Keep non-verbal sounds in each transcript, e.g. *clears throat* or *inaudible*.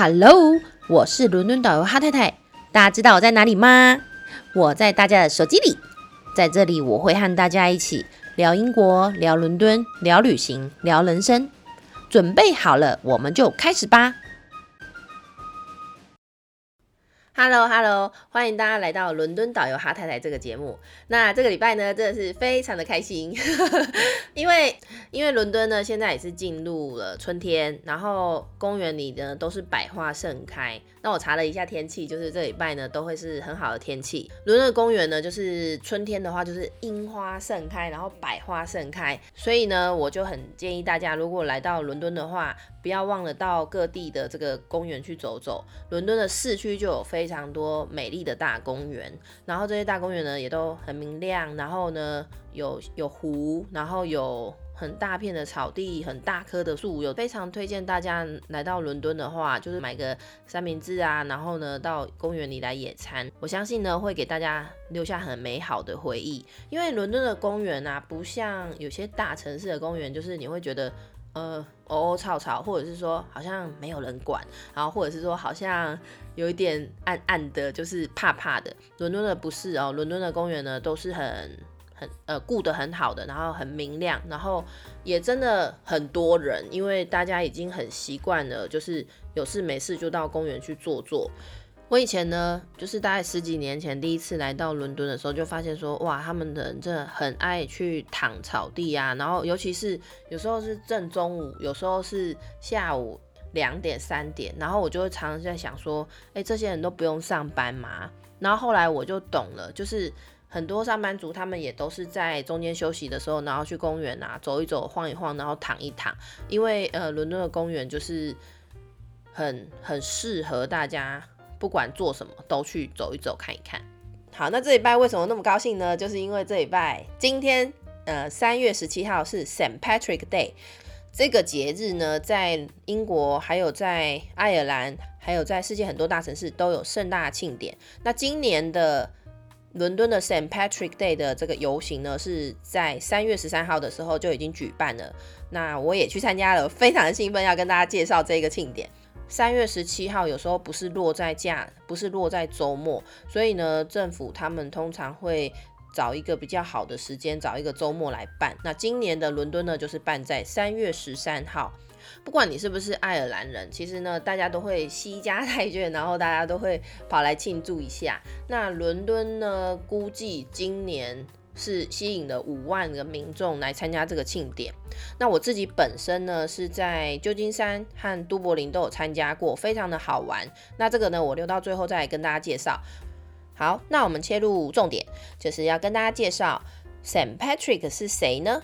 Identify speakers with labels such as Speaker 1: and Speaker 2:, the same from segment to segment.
Speaker 1: Hello，我是伦敦导游哈太太。大家知道我在哪里吗？我在大家的手机里。在这里，我会和大家一起聊英国、聊伦敦、聊旅行、聊人生。准备好了，我们就开始吧。Hello，Hello，欢迎大家来到伦敦导游哈太太这个节目。那这个礼拜呢，真的是非常的开心，*laughs* 因为因为伦敦呢现在也是进入了春天，然后公园里呢都是百花盛开。那我查了一下天气，就是这礼拜呢都会是很好的天气。伦敦公园呢，就是春天的话就是樱花盛开，然后百花盛开，所以呢我就很建议大家，如果来到伦敦的话，不要忘了到各地的这个公园去走走。伦敦的市区就有非常多美丽的大公园，然后这些大公园呢也都很明亮，然后呢有有湖，然后有很大片的草地，很大棵的树，有非常推荐大家来到伦敦的话，就是买个三明治啊，然后呢到公园里来野餐，我相信呢会给大家留下很美好的回忆。因为伦敦的公园啊，不像有些大城市的公园，就是你会觉得。呃，哦哦吵吵，或者是说好像没有人管，然后或者是说好像有一点暗暗的，就是怕怕的。伦敦的不是哦，伦敦的公园呢都是很很呃顾得很好的，然后很明亮，然后也真的很多人，因为大家已经很习惯了，就是有事没事就到公园去坐坐。我以前呢，就是大概十几年前第一次来到伦敦的时候，就发现说，哇，他们的人真的很爱去躺草地啊，然后尤其是有时候是正中午，有时候是下午两点三点，然后我就会常常在想说，哎，这些人都不用上班吗？然后后来我就懂了，就是很多上班族他们也都是在中间休息的时候，然后去公园啊走一走、晃一晃，然后躺一躺，因为呃，伦敦的公园就是很很适合大家。不管做什么，都去走一走看一看。好，那这礼拜为什么那么高兴呢？就是因为这礼拜今天，呃，三月十七号是 Saint Patrick Day，这个节日呢，在英国、还有在爱尔兰、还有在世界很多大城市都有盛大庆典。那今年的伦敦的 Saint Patrick Day 的这个游行呢，是在三月十三号的时候就已经举办了。那我也去参加了，非常兴奋，要跟大家介绍这个庆典。三月十七号有时候不是落在假，不是落在周末，所以呢，政府他们通常会找一个比较好的时间，找一个周末来办。那今年的伦敦呢，就是办在三月十三号。不管你是不是爱尔兰人，其实呢，大家都会惜家带眷，然后大家都会跑来庆祝一下。那伦敦呢，估计今年。是吸引了五万个民众来参加这个庆典。那我自己本身呢是在旧金山和都柏林都有参加过，非常的好玩。那这个呢，我留到最后再来跟大家介绍。好，那我们切入重点，就是要跟大家介绍 Saint Patrick 是谁呢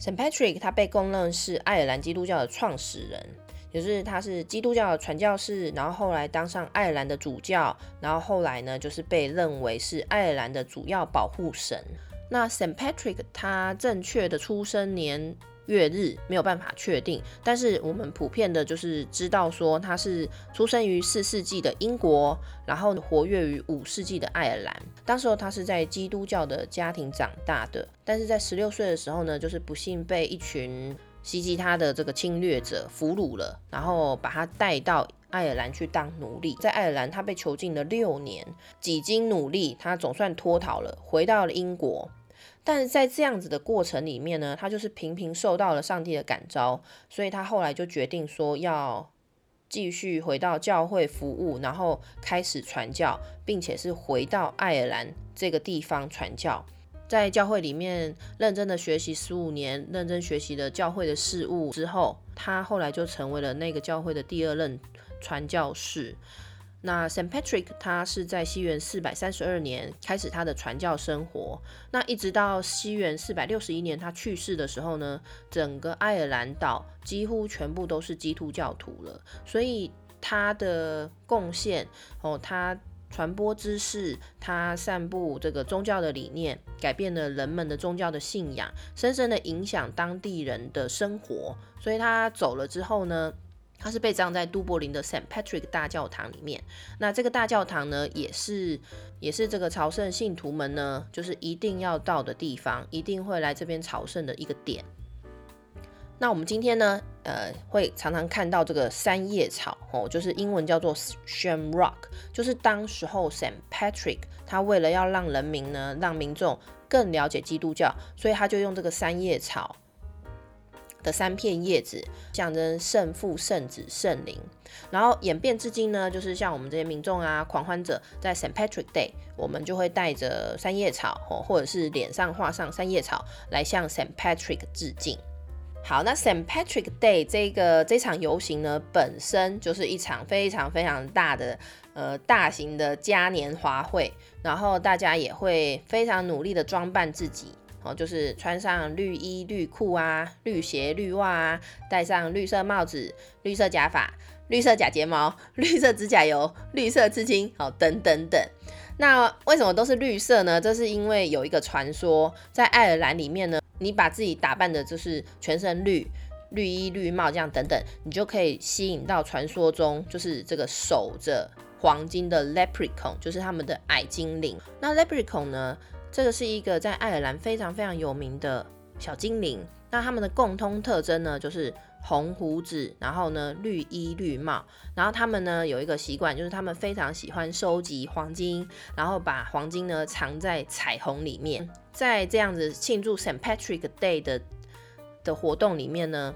Speaker 1: ？Saint Patrick 他被公认是爱尔兰基督教的创始人，也就是他是基督教的传教士，然后后来当上爱尔兰的主教，然后后来呢就是被认为是爱尔兰的主要保护神。那 Saint Patrick 他正确的出生年月日没有办法确定，但是我们普遍的就是知道说他是出生于四世纪的英国，然后活跃于五世纪的爱尔兰。当时候他是在基督教的家庭长大的，但是在十六岁的时候呢，就是不幸被一群袭击他的这个侵略者俘虏了，然后把他带到爱尔兰去当奴隶。在爱尔兰他被囚禁了六年，几经努力，他总算脱逃了，回到了英国。但是在这样子的过程里面呢，他就是频频受到了上帝的感召，所以他后来就决定说要继续回到教会服务，然后开始传教，并且是回到爱尔兰这个地方传教，在教会里面认真的学习十五年，认真学习的教会的事务之后，他后来就成为了那个教会的第二任传教士。那 Saint Patrick 他是在西元四百三十二年开始他的传教生活，那一直到西元四百六十一年他去世的时候呢，整个爱尔兰岛几乎全部都是基督教徒了。所以他的贡献哦，他传播知识，他散布这个宗教的理念，改变了人们的宗教的信仰，深深的影响当地人的生活。所以他走了之后呢？他是被葬在都柏林的 Saint Patrick 大教堂里面。那这个大教堂呢，也是也是这个朝圣信徒们呢，就是一定要到的地方，一定会来这边朝圣的一个点。那我们今天呢，呃，会常常看到这个三叶草哦，就是英文叫做 Shamrock，就是当时候 Saint Patrick 他为了要让人民呢，让民众更了解基督教，所以他就用这个三叶草的三片叶子，象征圣父、圣子、圣灵。然后演变至今呢，就是像我们这些民众啊，狂欢者在 St. Patrick Day，我们就会带着三叶草哦，或者是脸上画上三叶草，来向 St. Patrick 致敬。好，那 St. Patrick Day 这个这场游行呢，本身就是一场非常非常大的呃大型的嘉年华会，然后大家也会非常努力的装扮自己，就是穿上绿衣绿裤啊，绿鞋绿袜啊，戴上绿色帽子、绿色假发、绿色假睫毛、绿色指甲油、绿色刺青，好，等等等。那为什么都是绿色呢？这是因为有一个传说，在爱尔兰里面呢。你把自己打扮的就是全身绿，绿衣绿帽这样等等，你就可以吸引到传说中就是这个守着黄金的 Leprechaun，就是他们的矮精灵。那 Leprechaun 呢，这个是一个在爱尔兰非常非常有名的小精灵。那他们的共通特征呢，就是红胡子，然后呢绿衣绿帽，然后他们呢有一个习惯，就是他们非常喜欢收集黄金，然后把黄金呢藏在彩虹里面。在这样子庆祝 Saint Patrick Day 的的活动里面呢，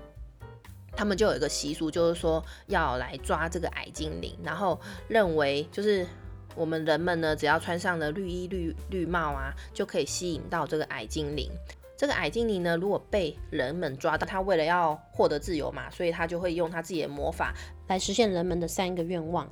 Speaker 1: 他们就有一个习俗，就是说要来抓这个矮精灵，然后认为就是我们人们呢，只要穿上了绿衣绿绿帽啊，就可以吸引到这个矮精灵。这个矮精灵呢，如果被人们抓到，他为了要获得自由嘛，所以他就会用他自己的魔法来实现人们的三个愿望。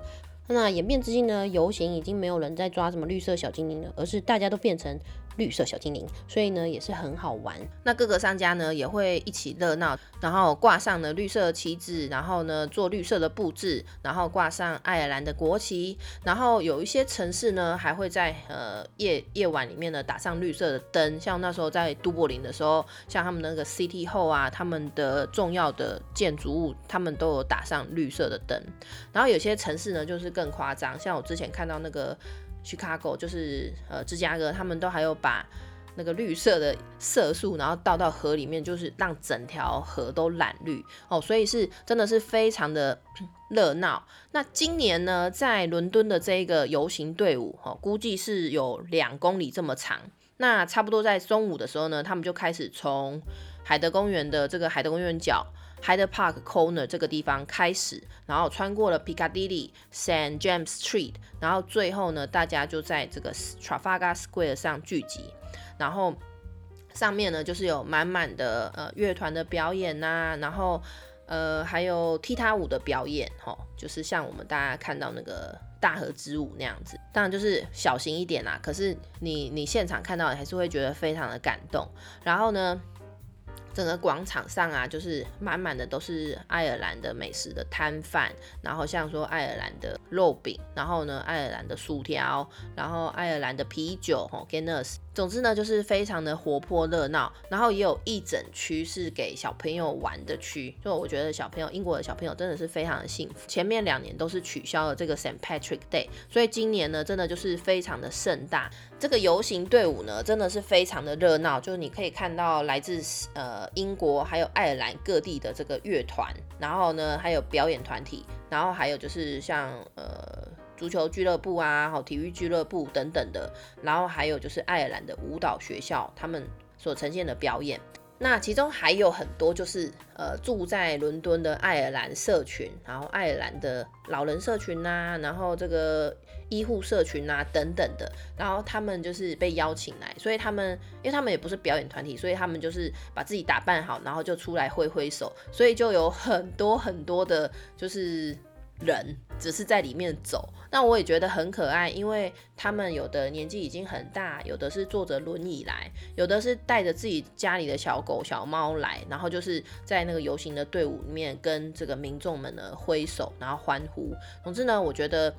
Speaker 1: 那演变至今呢，游行已经没有人在抓什么绿色小精灵了，而是大家都变成。绿色小精灵，所以呢也是很好玩。那各个商家呢也会一起热闹，然后挂上了绿色旗子，然后呢做绿色的布置，然后挂上爱尔兰的国旗，然后有一些城市呢还会在呃夜夜晚里面呢打上绿色的灯，像那时候在都柏林的时候，像他们那个 City Hall 啊，他们的重要的建筑物，他们都有打上绿色的灯。然后有些城市呢就是更夸张，像我之前看到那个。Chicago 就是呃芝加哥，他们都还有把那个绿色的色素，然后倒到河里面，就是让整条河都染绿哦，所以是真的是非常的热闹。那今年呢，在伦敦的这一个游行队伍哦，估计是有两公里这么长。那差不多在中午的时候呢，他们就开始从海德公园的这个海德公园角。Hyde Park Corner 这个地方开始，然后穿过了 Piccadilly、Saint James Street，然后最后呢，大家就在这个 Trafalgar Square 上聚集，然后上面呢就是有满满的呃乐团的表演呐，然后呃还有踢踏舞的表演，吼，就是像我们大家看到那个大河之舞那样子，当然就是小型一点啦，可是你你现场看到还是会觉得非常的感动，然后呢。整个广场上啊，就是满满的都是爱尔兰的美食的摊贩，然后像说爱尔兰的肉饼，然后呢爱尔兰的薯条，然后爱尔兰的啤酒，吼 Guinness。总之呢，就是非常的活泼热闹，然后也有一整区是给小朋友玩的区。就我觉得小朋友，英国的小朋友真的是非常的幸福。前面两年都是取消了这个 Saint Patrick Day，所以今年呢，真的就是非常的盛大。这个游行队伍呢，真的是非常的热闹，就是你可以看到来自呃英国还有爱尔兰各地的这个乐团，然后呢还有表演团体，然后还有就是像呃。足球俱乐部啊，好，体育俱乐部等等的，然后还有就是爱尔兰的舞蹈学校，他们所呈现的表演。那其中还有很多就是呃住在伦敦的爱尔兰社群，然后爱尔兰的老人社群呐，然后这个医护社群呐等等的，然后他们就是被邀请来，所以他们因为他们也不是表演团体，所以他们就是把自己打扮好，然后就出来挥挥手，所以就有很多很多的，就是。人只是在里面走，那我也觉得很可爱，因为他们有的年纪已经很大，有的是坐着轮椅来，有的是带着自己家里的小狗小猫来，然后就是在那个游行的队伍里面跟这个民众们呢挥手，然后欢呼。总之呢，我觉得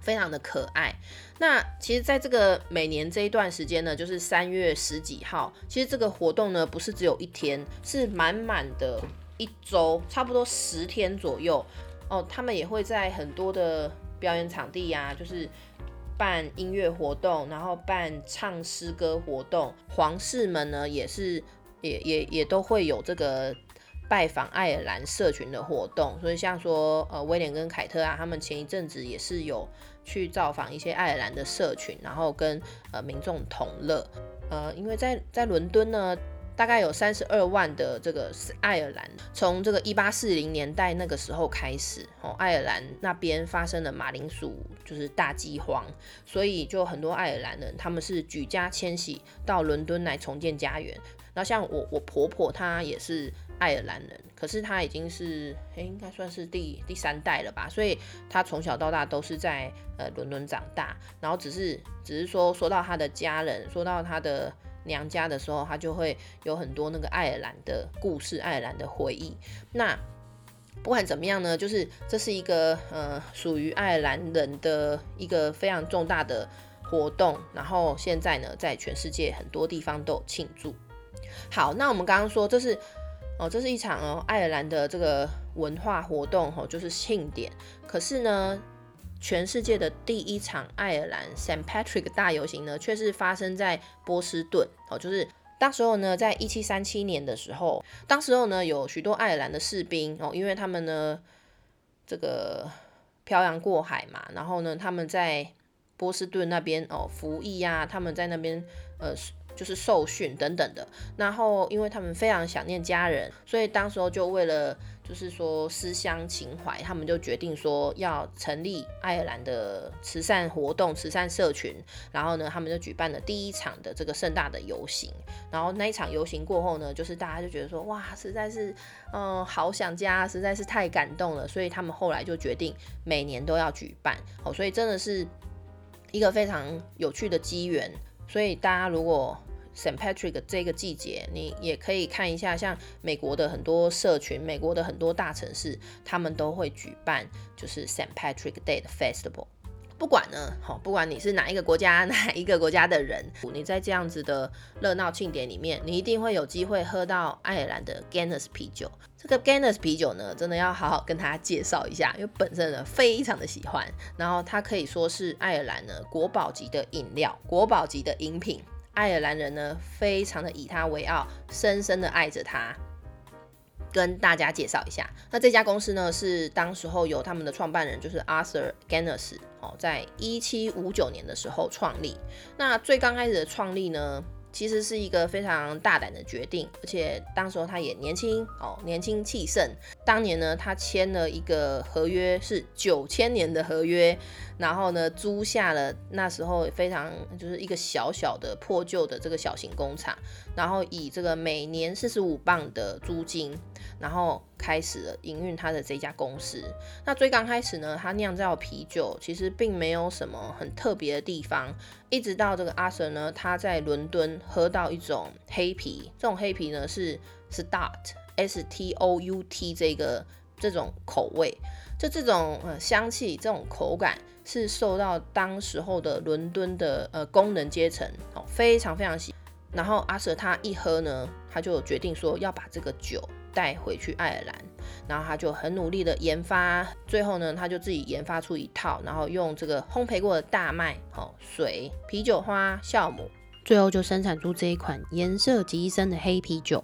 Speaker 1: 非常的可爱。那其实，在这个每年这一段时间呢，就是三月十几号，其实这个活动呢不是只有一天，是满满的一周，差不多十天左右。哦，他们也会在很多的表演场地呀，就是办音乐活动，然后办唱诗歌活动。皇室们呢，也是也也也都会有这个拜访爱尔兰社群的活动，所以像说呃威廉跟凯特啊，他们前一阵子也是有去造访一些爱尔兰的社群，然后跟呃民众同乐。呃，因为在在伦敦呢。大概有三十二万的这个爱尔兰，从这个一八四零年代那个时候开始，哦，爱尔兰那边发生了马铃薯就是大饥荒，所以就很多爱尔兰人他们是举家迁徙到伦敦来重建家园。然后像我我婆婆她也是爱尔兰人，可是她已经是诶应该算是第第三代了吧，所以她从小到大都是在呃伦敦长大，然后只是只是说说到她的家人，说到她的。娘家的时候，他就会有很多那个爱尔兰的故事、爱尔兰的回忆。那不管怎么样呢，就是这是一个呃属于爱尔兰人的一个非常重大的活动。然后现在呢，在全世界很多地方都有庆祝。好，那我们刚刚说这是哦，这是一场哦爱尔兰的这个文化活动哦，就是庆典。可是呢？全世界的第一场爱尔兰 s t Patrick 大游行呢，却是发生在波士顿哦，就是当时候呢，在一七三七年的时候，当时候呢，有许多爱尔兰的士兵哦，因为他们呢，这个漂洋过海嘛，然后呢，他们在波士顿那边哦服役啊，他们在那边呃。就是受训等等的，然后因为他们非常想念家人，所以当时候就为了就是说思乡情怀，他们就决定说要成立爱尔兰的慈善活动、慈善社群。然后呢，他们就举办了第一场的这个盛大的游行。然后那一场游行过后呢，就是大家就觉得说，哇，实在是嗯好想家，实在是太感动了。所以他们后来就决定每年都要举办。哦，所以真的是一个非常有趣的机缘。所以大家如果 Saint Patrick 这个季节，你也可以看一下，像美国的很多社群，美国的很多大城市，他们都会举办就是 Saint Patrick Day 的 Festival。不管呢，好，不管你是哪一个国家，哪一个国家的人，你在这样子的热闹庆典里面，你一定会有机会喝到爱尔兰的 Guinness 啤酒。这个 Guinness 啤酒呢，真的要好好跟大家介绍一下，因为本身呢非常的喜欢，然后它可以说是爱尔兰呢国宝级的饮料，国宝级的饮品。爱尔兰人呢非常的以他为傲，深深的爱着他。跟大家介绍一下，那这家公司呢是当时候由他们的创办人就是 Arthur Guinness 哦，在一七五九年的时候创立。那最刚开始的创立呢，其实是一个非常大胆的决定，而且当时候他也年轻哦，年轻气盛。当年呢，他签了一个合约，是九千年的合约。然后呢，租下了那时候非常就是一个小小的破旧的这个小型工厂，然后以这个每年四十五磅的租金，然后开始了营运他的这家公司。那最刚开始呢，他酿造啤酒其实并没有什么很特别的地方，一直到这个阿 Sir 呢，他在伦敦喝到一种黑啤，这种黑啤呢是 Start S T O U T 这个这种口味，就这种呃香气，这种口感。是受到当时候的伦敦的呃工人阶层哦非常非常喜，然后阿瑟他一喝呢，他就决定说要把这个酒带回去爱尔兰，然后他就很努力的研发，最后呢他就自己研发出一套，然后用这个烘焙过的大麦、哦水、啤酒花、酵母，最后就生产出这一款颜色极深的黑啤酒，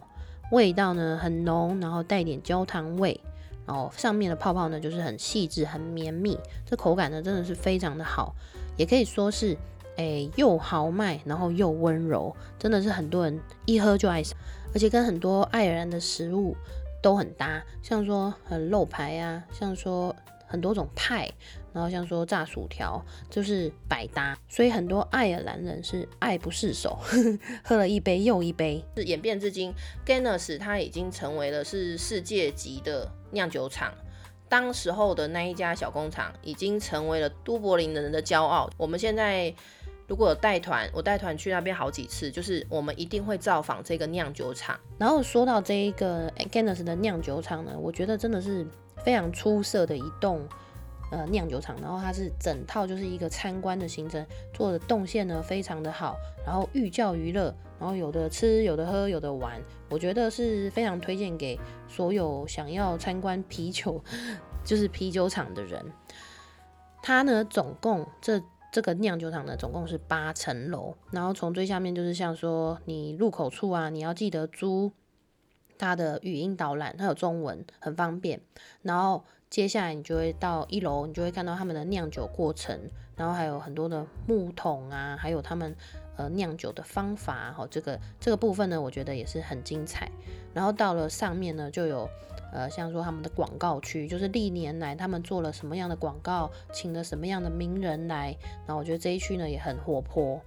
Speaker 1: 味道呢很浓，然后带点焦糖味。然后上面的泡泡呢，就是很细致、很绵密，这口感呢真的是非常的好，也可以说是，诶又豪迈，然后又温柔，真的是很多人一喝就爱上，而且跟很多爱尔兰的食物都很搭，像说很肉排啊，像说。很多种派，然后像说炸薯条就是百搭，所以很多爱尔兰人是爱不释手，*laughs* 喝了一杯又一杯。是演变至今，Guinness 它已经成为了是世界级的酿酒厂。当时候的那一家小工厂已经成为了都柏林人的骄傲。我们现在如果带团，我带团去那边好几次，就是我们一定会造访这个酿酒厂。然后说到这一个 Guinness 的酿酒厂呢，我觉得真的是。非常出色的一栋呃酿酒厂，然后它是整套就是一个参观的行程，做的动线呢非常的好，然后寓教于乐，然后有的吃，有的喝，有的玩，我觉得是非常推荐给所有想要参观啤酒就是啤酒厂的人。它呢总共这这个酿酒厂呢总共是八层楼，然后从最下面就是像说你入口处啊，你要记得租。它的语音导览，它有中文，很方便。然后接下来你就会到一楼，你就会看到他们的酿酒过程，然后还有很多的木桶啊，还有他们呃酿酒的方法。哈，这个这个部分呢，我觉得也是很精彩。然后到了上面呢，就有呃像说他们的广告区，就是历年来他们做了什么样的广告，请了什么样的名人来。然后我觉得这一区呢也很活泼。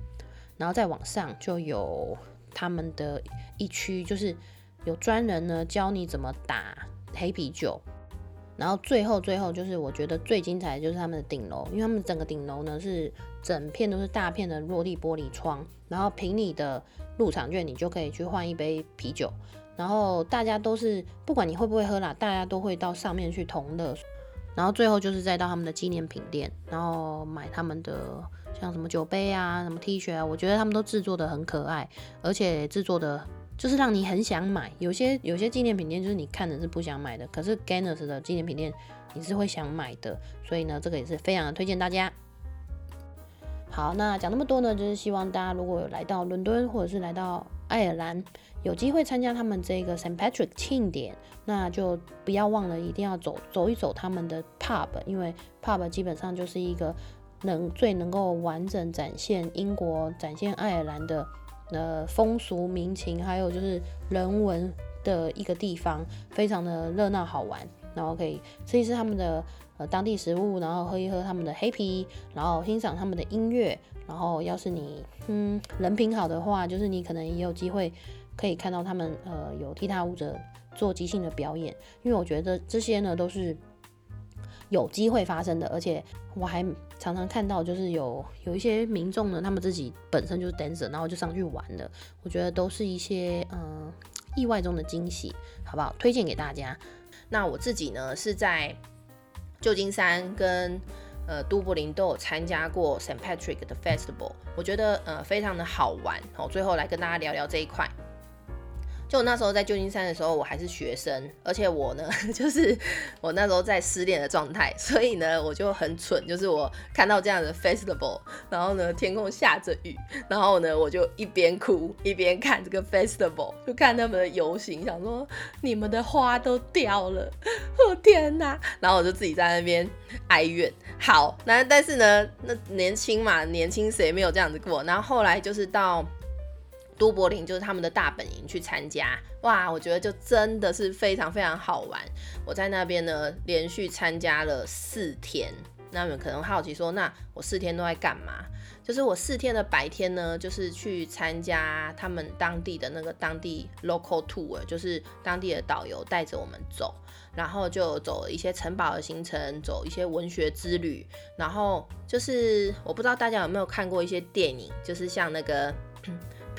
Speaker 1: 然后再往上就有他们的一区，就是有专人呢教你怎么打黑啤酒。然后最后最后就是我觉得最精彩的就是他们的顶楼，因为他们整个顶楼呢是整片都是大片的落地玻璃窗，然后凭你的入场券，你就可以去换一杯啤酒。然后大家都是不管你会不会喝啦，大家都会到上面去同乐。然后最后就是再到他们的纪念品店，然后买他们的。像什么酒杯啊，什么 T 恤啊，我觉得他们都制作的很可爱，而且制作的就是让你很想买。有些有些纪念品店就是你看的是不想买的，可是 Guinness 的纪念品店你是会想买的，所以呢，这个也是非常的推荐大家。好，那讲那么多呢，就是希望大家如果有来到伦敦或者是来到爱尔兰，有机会参加他们这个 St Patrick 庆典，那就不要忘了一定要走走一走他们的 pub，因为 pub 基本上就是一个。能最能够完整展现英国、展现爱尔兰的呃风俗民情，还有就是人文的一个地方，非常的热闹好玩。然后可以吃一吃他们的呃当地食物，然后喝一喝他们的黑啤，然后欣赏他们的音乐。然后要是你嗯人品好的话，就是你可能也有机会可以看到他们呃有踢踏舞者做即兴的表演。因为我觉得这些呢都是。有机会发生的，而且我还常常看到，就是有有一些民众呢，他们自己本身就是 dancer，然后就上去玩的。我觉得都是一些嗯意外中的惊喜，好不好？推荐给大家。那我自己呢是在旧金山跟呃都柏林都有参加过 St Patrick 的 Festival，我觉得呃非常的好玩。好，最后来跟大家聊聊这一块。就那时候在旧金山的时候，我还是学生，而且我呢，*laughs* 就是我那时候在失恋的状态，所以呢，我就很蠢，就是我看到这样的 festival，然后呢，天空下着雨，然后呢，我就一边哭一边看这个 festival，就看他们的游行，想说你们的花都掉了，我天哪！然后我就自己在那边哀怨。好，那但是呢，那年轻嘛，年轻谁没有这样子过？然后后来就是到。都柏林就是他们的大本营，去参加哇，我觉得就真的是非常非常好玩。我在那边呢，连续参加了四天。那你们可能好奇说，那我四天都在干嘛？就是我四天的白天呢，就是去参加他们当地的那个当地 local tour，就是当地的导游带着我们走，然后就走一些城堡的行程，走一些文学之旅。然后就是我不知道大家有没有看过一些电影，就是像那个。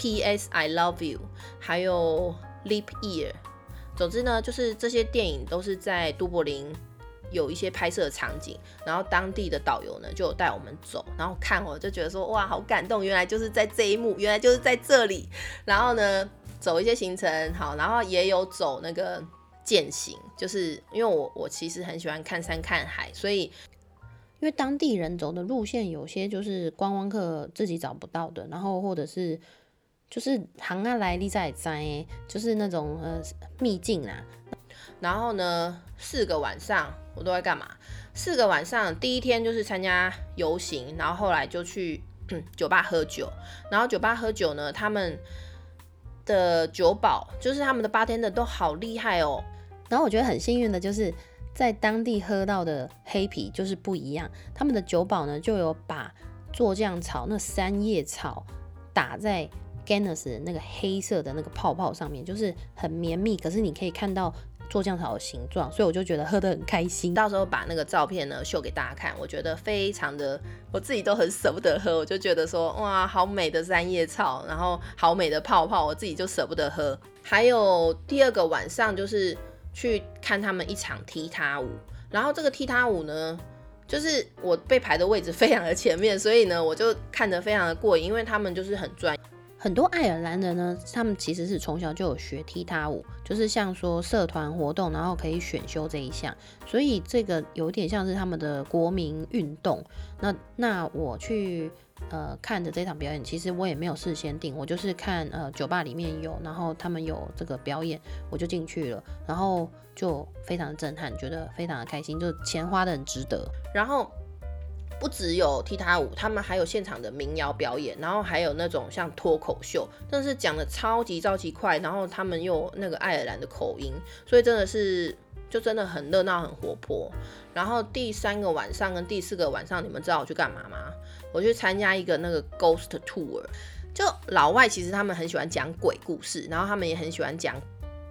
Speaker 1: P.S. I love you，还有 Leap Year，总之呢，就是这些电影都是在都柏林有一些拍摄场景，然后当地的导游呢就带我们走，然后看我就觉得说哇，好感动，原来就是在这一幕，原来就是在这里，然后呢走一些行程，好，然后也有走那个践行，就是因为我我其实很喜欢看山看海，所以因为当地人走的路线有些就是观光客自己找不到的，然后或者是。就是行啊来历在在，就是那种呃秘境啊。然后呢，四个晚上我都在干嘛？四个晚上，第一天就是参加游行，然后后来就去 *clears throat* 酒吧喝酒。然后酒吧喝酒呢，他们的酒保就是他们的八天的都好厉害哦。然后我觉得很幸运的就是在当地喝到的黑啤就是不一样，他们的酒保呢就有把做酱草那三叶草打在。Guinness 那个黑色的那个泡泡上面就是很绵密，可是你可以看到做酱草的形状，所以我就觉得喝得很开心。到时候把那个照片呢秀给大家看，我觉得非常的，我自己都很舍不得喝，我就觉得说哇，好美的三叶草，然后好美的泡泡，我自己就舍不得喝。还有第二个晚上就是去看他们一场踢踏舞，然后这个踢踏舞呢，就是我被排的位置非常的前面，所以呢我就看得非常的过瘾，因为他们就是很专。
Speaker 2: 很多爱尔兰人呢，他们其实是从小就有学踢踏舞，就是像说社团活动，然后可以选修这一项，所以这个有点像是他们的国民运动。那那我去呃看的这场表演，其实我也没有事先订，我就是看呃酒吧里面有，然后他们有这个表演，我就进去了，然后就非常的震撼，觉得非常的开心，就钱花的很值得。
Speaker 1: 然后。不只有踢踏舞，他们还有现场的民谣表演，然后还有那种像脱口秀，但是讲的超级超级快，然后他们又那个爱尔兰的口音，所以真的是就真的很热闹很活泼。然后第三个晚上跟第四个晚上，你们知道我去干嘛吗？我去参加一个那个 ghost tour，就老外其实他们很喜欢讲鬼故事，然后他们也很喜欢讲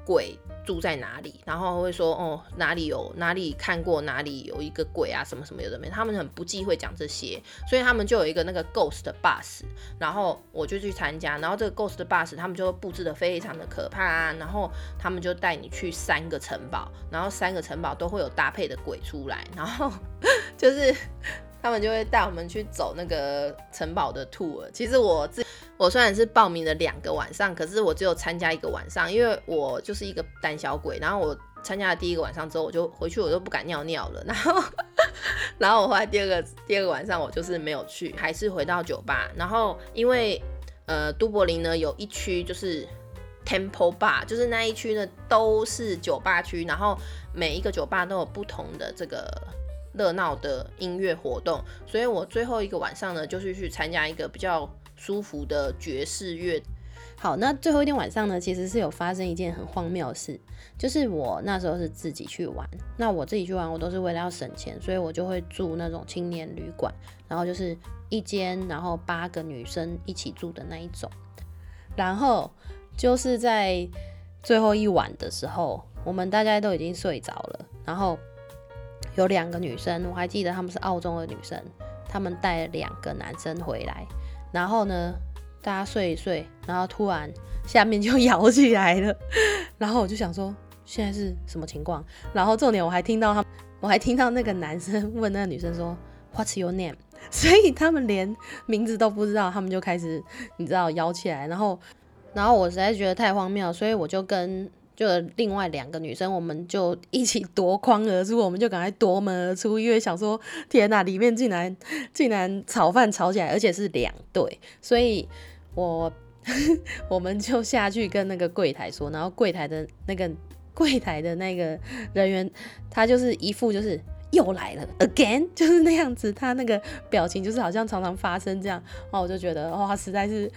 Speaker 1: 鬼。住在哪里？然后会说哦，哪里有哪里看过哪里有一个鬼啊，什么什么有的没。他们很不忌讳讲这些，所以他们就有一个那个 ghost bus，然后我就去参加。然后这个 ghost bus 他们就会布置的非常的可怕啊。然后他们就带你去三个城堡，然后三个城堡都会有搭配的鬼出来，然后 *laughs* 就是 *laughs* 他们就会带我们去走那个城堡的 tour。其实我自我虽然是报名了两个晚上，可是我只有参加一个晚上，因为我就是一个胆小鬼。然后我参加了第一个晚上之后，我就回去，我就不敢尿尿了。然后，*laughs* 然后我后来第二个第二个晚上，我就是没有去，还是回到酒吧。然后因为呃，都柏林呢有一区就是 Temple Bar，就是那一区呢都是酒吧区，然后每一个酒吧都有不同的这个热闹的音乐活动。所以我最后一个晚上呢，就是去参加一个比较。舒服的爵士乐。
Speaker 2: 好，那最后一天晚上呢，其实是有发生一件很荒谬的事，就是我那时候是自己去玩。那我自己去玩，我都是为了要省钱，所以我就会住那种青年旅馆，然后就是一间，然后八个女生一起住的那一种。然后就是在最后一晚的时候，我们大家都已经睡着了，然后有两个女生，我还记得她们是澳洲的女生，她们带了两个男生回来。然后呢，大家睡一睡，然后突然下面就摇起来了，*laughs* 然后我就想说现在是什么情况？然后重点我还听到他，我还听到那个男生问那个女生说 What's your name？*laughs* 所以他们连名字都不知道，他们就开始你知道摇起来，然后然后我实在觉得太荒谬，所以我就跟。就另外两个女生，我们就一起夺眶而出，我们就赶快夺门而出，因为想说天哪，里面竟然竟然炒饭炒起来，而且是两对，所以我 *laughs* 我们就下去跟那个柜台说，然后柜台的那个柜台的那个人员，他就是一副就是又来了，again，*laughs* 就是那样子，他那个表情就是好像常常发生这样，然后我就觉得哇，实在是。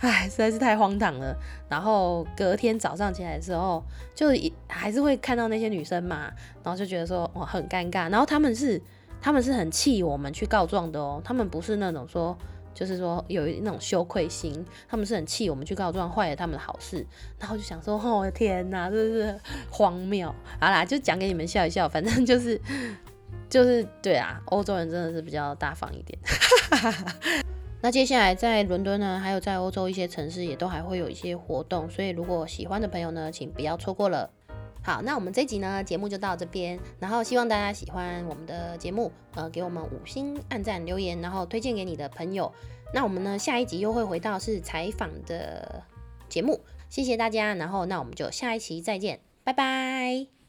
Speaker 2: 唉，实在是太荒唐了。然后隔天早上起来的时候，就一还是会看到那些女生嘛，然后就觉得说哇很尴尬。然后他们是他们是很气我们去告状的哦，他们不是那种说就是说有那种羞愧心，他们是很气我们去告状坏了他们的好事。然后就想说哦天哪，真是荒谬。好啦，就讲给你们笑一笑，反正就是就是对啊，欧洲人真的是比较大方一点。*laughs* 那接下来在伦敦呢，还有在欧洲一些城市也都还会有一些活动，所以如果喜欢的朋友呢，请不要错过了。好，那我们这集呢节目就到这边，然后希望大家喜欢我们的节目，呃，给我们五星按赞留言，然后推荐给你的朋友。那我们呢下一集又会回到是采访的节目，谢谢大家，然后那我们就下一期再见，拜拜。